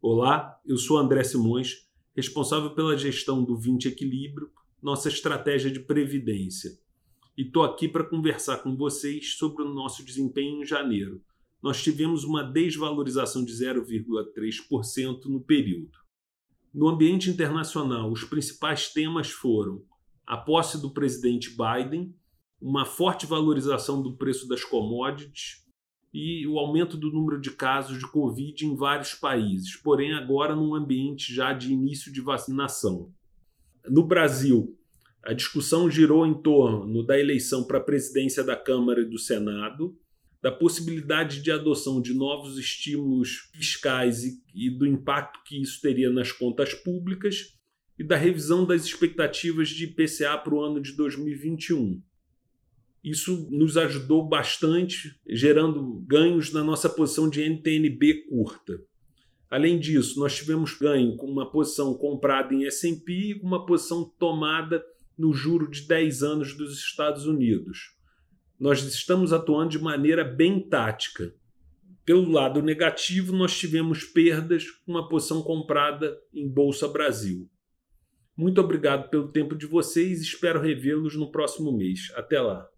Olá, eu sou André Simões, responsável pela gestão do 20 Equilíbrio, nossa estratégia de previdência. E estou aqui para conversar com vocês sobre o nosso desempenho em janeiro. Nós tivemos uma desvalorização de 0,3% no período. No ambiente internacional, os principais temas foram a posse do presidente Biden, uma forte valorização do preço das commodities, e o aumento do número de casos de Covid em vários países, porém agora num ambiente já de início de vacinação. No Brasil, a discussão girou em torno da eleição para a presidência da Câmara e do Senado, da possibilidade de adoção de novos estímulos fiscais e, e do impacto que isso teria nas contas públicas e da revisão das expectativas de IPCA para o ano de 2021. Isso nos ajudou bastante, gerando ganhos na nossa posição de NTNB curta. Além disso, nós tivemos ganho com uma posição comprada em S&P e uma posição tomada no juro de 10 anos dos Estados Unidos. Nós estamos atuando de maneira bem tática. Pelo lado negativo, nós tivemos perdas com uma posição comprada em Bolsa Brasil. Muito obrigado pelo tempo de vocês espero revê-los no próximo mês. Até lá!